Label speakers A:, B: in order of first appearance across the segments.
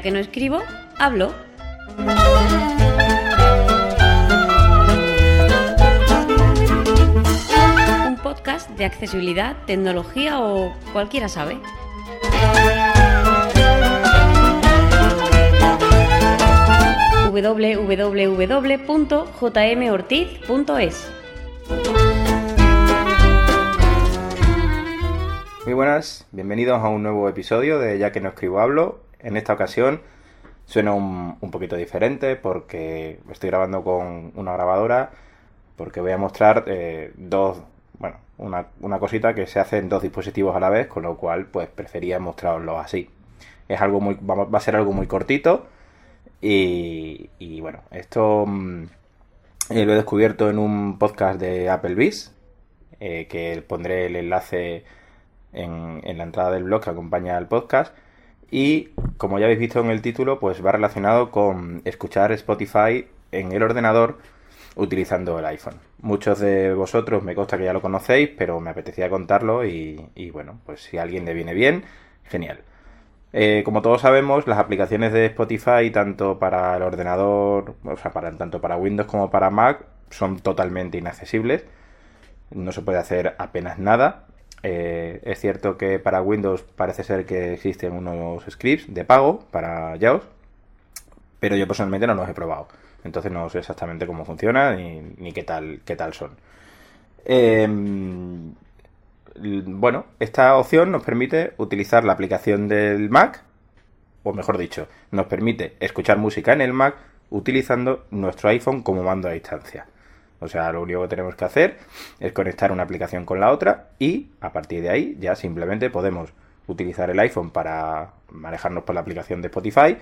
A: ya que no escribo, hablo. Un podcast de accesibilidad, tecnología o cualquiera sabe. www.jmortiz.es
B: Muy buenas, bienvenidos a un nuevo episodio de Ya que no escribo hablo. En esta ocasión suena un, poquito diferente porque estoy grabando con una grabadora porque voy a mostrar eh, dos, bueno, una, una cosita que se hace en dos dispositivos a la vez, con lo cual pues prefería mostraroslo así. Es algo muy, va va a ser algo muy cortito y, y bueno, esto mm, eh, lo he descubierto en un podcast de Applebee's, eh, que pondré el enlace en, en la entrada del blog que acompaña al podcast. Y como ya habéis visto en el título, pues va relacionado con escuchar Spotify en el ordenador utilizando el iPhone. Muchos de vosotros me consta que ya lo conocéis, pero me apetecía contarlo y, bueno, pues si a alguien le viene bien, genial. Eh, como todos sabemos, las aplicaciones de Spotify, tanto para el ordenador, o sea, para, tanto para Windows como para Mac, son totalmente inaccesibles. No se puede hacer apenas nada. Eh, es cierto que para Windows parece ser que existen unos scripts de pago para JAWS, pero yo personalmente no los he probado. Entonces no sé exactamente cómo funciona ni, qué tal qué tal son. Eh, bueno, esta opción nos permite utilizar la aplicación del Mac, o mejor dicho, nos permite escuchar música en el Mac utilizando nuestro iPhone como mando a distancia. O sea, lo único que tenemos que hacer es conectar una aplicación con la otra y a partir de ahí ya simplemente podemos utilizar el iPhone para manejarnos por la aplicación de Spotify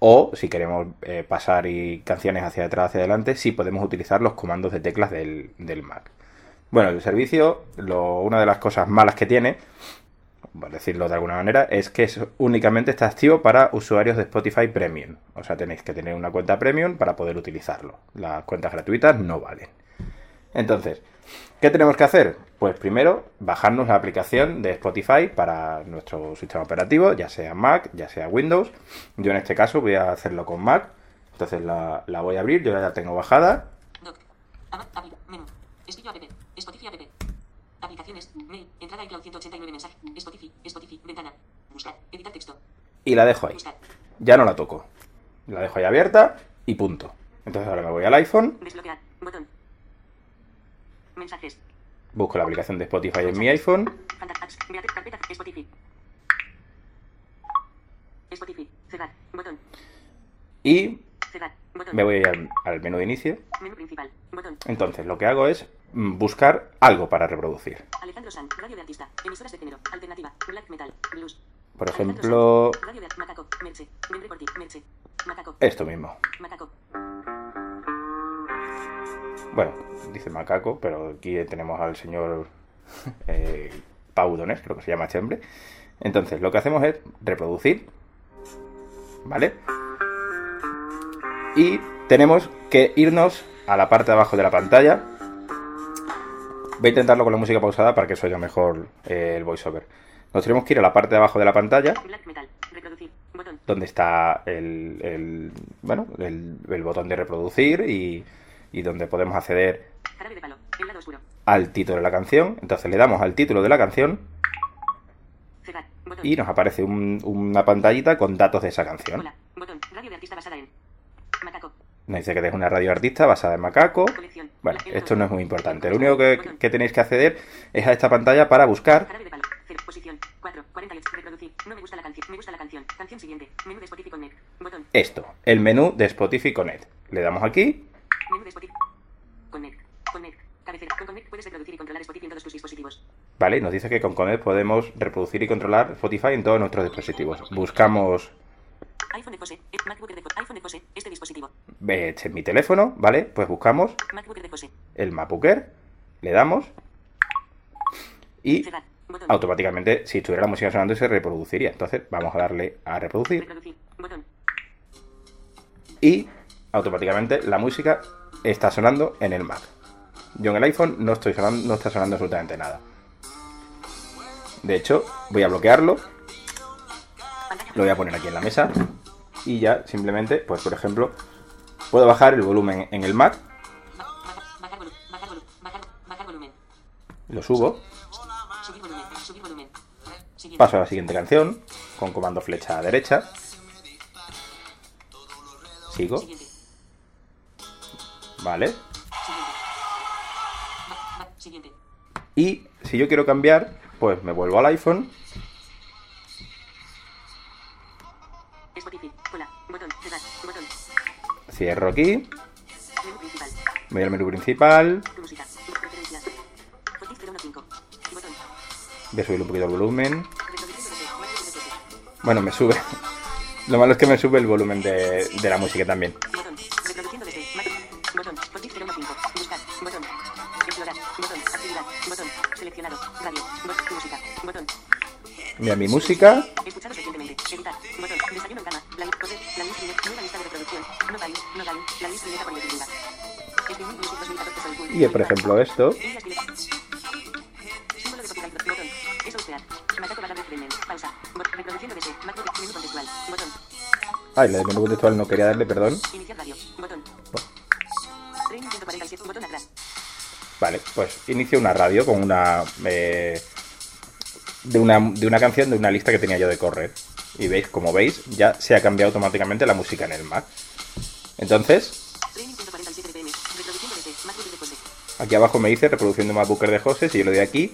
B: o si queremos eh, pasar y canciones hacia atrás, hacia adelante, sí podemos utilizar los comandos de teclas del, del Mac. Bueno, el servicio, lo, una de las cosas malas que tiene, por decirlo de alguna manera, es que es, únicamente está activo para usuarios de Spotify Premium. O sea, tenéis que tener una cuenta Premium para poder utilizarlo. Las cuentas gratuitas no valen. Entonces, ¿qué tenemos que hacer? Pues primero, bajarnos la aplicación de Spotify para nuestro sistema operativo, ya sea Mac, ya sea Windows. Yo en este caso voy a hacerlo con Mac. Entonces la, la voy a abrir, yo ya la tengo bajada.
C: Aplicaciones. Mail. Entrada iCloud 189 mensaje. Spotify. Spotify. Ventana. Buscar. Editar texto.
B: Y la dejo ahí.
C: Buscar.
B: Ya no la toco. La dejo ahí abierta y punto. Entonces ahora me voy al iPhone,
C: Desbloquear. Botón. Mensajes.
B: busco la aplicación de Spotify en mi iPhone.
C: Spotify. Spotify. Cerrar. Botón.
B: y. me voy al, al menú de inicio.
C: Menú principal. Botón.
B: Entonces lo que hago es mm, buscar algo para reproducir.
C: Alejandro San. Radio de artista. Emisoras de género. Alternativa. Black metal. Blues.
B: Por ejemplo,
C: Sanz, Radio de Macaco. Merche. Membre por ti. Merche. Macaco.
B: esto mismo.
C: Macaco.
B: Bueno, dice macaco, pero aquí tenemos al señor eh, Pau Donés, creo que se llama este hombre. Entonces, lo que hacemos es reproducir, ¿vale? Y tenemos que irnos a la parte de abajo de la pantalla. Voy a intentarlo con la música pausada para que se mejor eh, el voiceover. Nos tenemos que ir a la parte de abajo de la pantalla, donde está el, bueno, el, el botón de reproducir y, y donde podemos acceder al título de la canción. Entonces le damos al título de la canción y nos aparece un- una pantallita con datos de esa canción.
C: Macaco.
B: Nos dice que es una radio artista basada en Macaco. Bueno, esto no es muy importante. Lo único que, tenéis que acceder es a esta pantalla para buscar
C: Jarabe de palo. Cero. Posición. 4. 48. Reproducir. No me gusta la canción. Me gusta la canción. Canción siguiente. Menú de Spotify Connect. Botón.
B: esto, el menú de Spotify Connect. Le damos aquí
C: Menú de Spotify. Connect. Connect. Cabecera. Con Connect puedes reproducir y controlar Spotify en todos tus dispositivos.
B: ¿Vale? Nos dice que con Connect podemos reproducir y controlar Spotify en todos nuestros dispositivos. Buscamos
C: iPhone de José. eh, MacBook de José. iPhone de José. Este dispositivo.
B: este es mi teléfono, ¿vale? Pues buscamos
C: MacBook de José.
B: el MacBooker, le damos y
C: Cerrar.
B: Automáticamente, si estuviera la música sonando, se reproduciría. Entonces vamos a darle a reproducir
C: Reproducir.
B: Y automáticamente la música está sonando en el Mac. Yo en el iPhone no, estoy sonando, no está sonando absolutamente nada. De hecho, voy a bloquearlo. Lo voy a poner aquí en la mesa. Y ya simplemente, pues por ejemplo, puedo bajar el volumen en el Mac, lo subo, paso a la siguiente canción con comando flecha derecha, sigo. ¿vale? Y si yo quiero cambiar, pues me vuelvo al iPhone, cierro aquí,
C: principal.
B: voy al menú principal,
C: Tu música. Preferencias. Spotify 015. Botón.
B: voy a subir un poquito el volumen, bueno, me sube. Lo malo es que me sube el volumen de, la música también.
C: Botón. Reproduciendo desde MacBook. Menú contextual. Botón.
B: ay, la de menú contextual no quería darle, perdón.
C: Iniciar radio. Botón. Training 147. Botón atrás.
B: Vale, pues inicio una radio con una, eh, de una de una canción de una lista que tenía yo de correr. Y veis, como veis, ya se ha cambiado automáticamente la música en el Mac. Entonces,
C: Training 147 BPM. Reproduciendo desde MacBook de José.
B: Aquí abajo me dice reproducción de MacBooker de José. Si yo le doy aquí,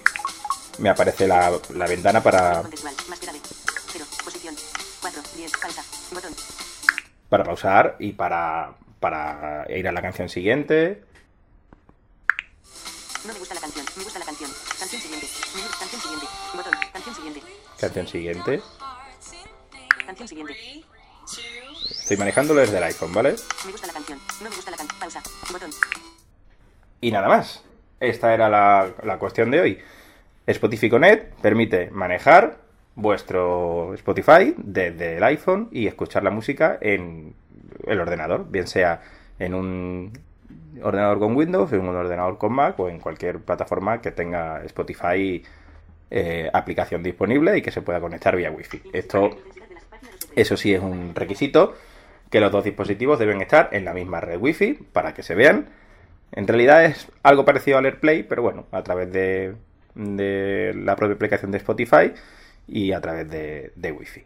B: me aparece la, la ventana para,
C: Contextual. Más grave. 0. Posición. 4. 10. Pausa. Botón.
B: para pausar y para, para ir a la canción siguiente.
C: No me gusta la canción. Me gusta la canción. Canción siguiente. Canción siguiente. Botón. Canción siguiente.
B: Canción siguiente.
C: Canción siguiente.
B: Estoy manejándolo desde el iPhone, ¿vale?
C: Me gusta la canción. No me gusta la canción. Pausa. Botón.
B: Y nada más. Esta era la, la cuestión de hoy. Spotify Connect permite manejar vuestro Spotify desde el iPhone y escuchar la música en el ordenador, bien sea en un ordenador con Windows, en un ordenador con Mac o en cualquier plataforma que tenga Spotify eh, aplicación disponible y que se pueda conectar vía Wi-Fi. Esto, eso sí es un requisito, que los dos dispositivos deben estar en la misma red Wi-Fi para que se vean. En realidad es algo parecido al AirPlay, pero bueno, a través de, la propia aplicación de Spotify y a través de, de Wi-Fi.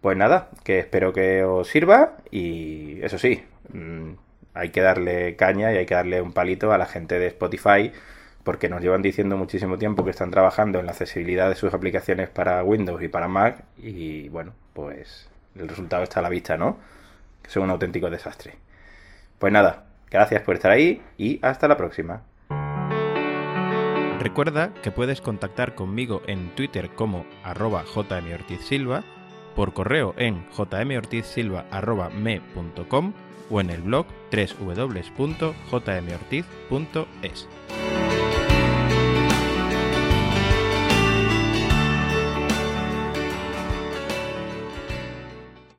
B: Pues nada, que espero que os sirva y eso sí, mm, hay que darle caña y hay que darle un palito a la gente de Spotify porque nos llevan diciendo muchísimo tiempo que están trabajando en la accesibilidad de sus aplicaciones para Windows y para Mac y bueno, pues el resultado está a la vista, ¿no? Que son un auténtico desastre. Pues nada, gracias por estar ahí y hasta la próxima.
D: Recuerda que puedes contactar conmigo en Twitter como arroba jmortizsilva, por correo en jmortizsilva.me.com o en el blog www.jmortiz.es.